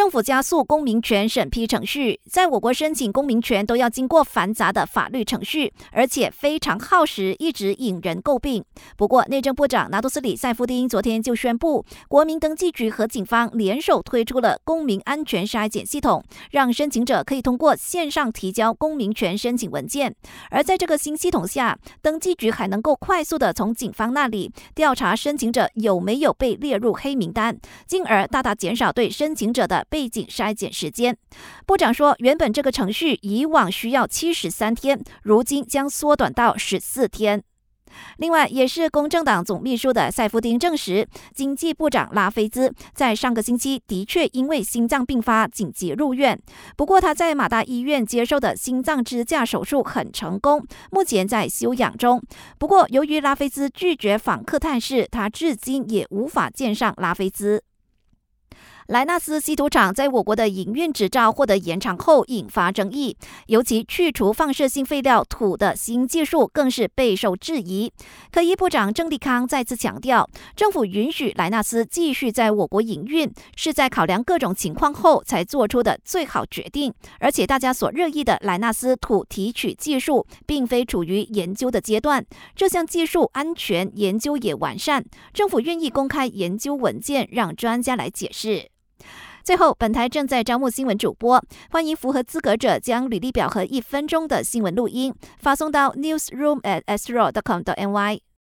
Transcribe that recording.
政府加速公民权审批程序，在我国申请公民权都要经过繁杂的法律程序，而且非常耗时，一直引人诟病。不过，内政部长拿督斯里塞夫丁昨天就宣布，国民登记局和警方联手推出了公民安全筛检系统，让申请者可以通过线上提交公民权申请文件。而在这个新系统下，登记局还能够快速的从警方那里调查申请者有没有被列入黑名单，进而大大减少对申请者。的背景筛检时间，部长说，原本这个程序以往需要七十三天，如今将缩短到十四天。另外，也是公正党总秘书的塞夫丁证实，经济部长拉菲兹在上个星期的确因为心脏病发紧急入院。不过，他在马大医院接受的心脏支架手术很成功，目前在休养中。不过，由于拉菲兹拒绝访客探视，他至今也无法见上拉菲兹。莱纳斯稀土厂在我国的营运执照获得延长后，引发争议。尤其去除放射性废料土的新技术更是备受质疑。科技部长郑立康再次强调，政府允许莱纳斯继续在我国营运，是在考量各种情况后才做出的最好决定。而且，大家所热议的莱纳斯土提取技术，并非处于研究的阶段，这项技术安全研究也完善。政府愿意公开研究文件，让专家来解释。最后，本台正在招募新闻主播，欢迎符合资格者将履历表和一分钟的新闻录音发送到 newsroom at s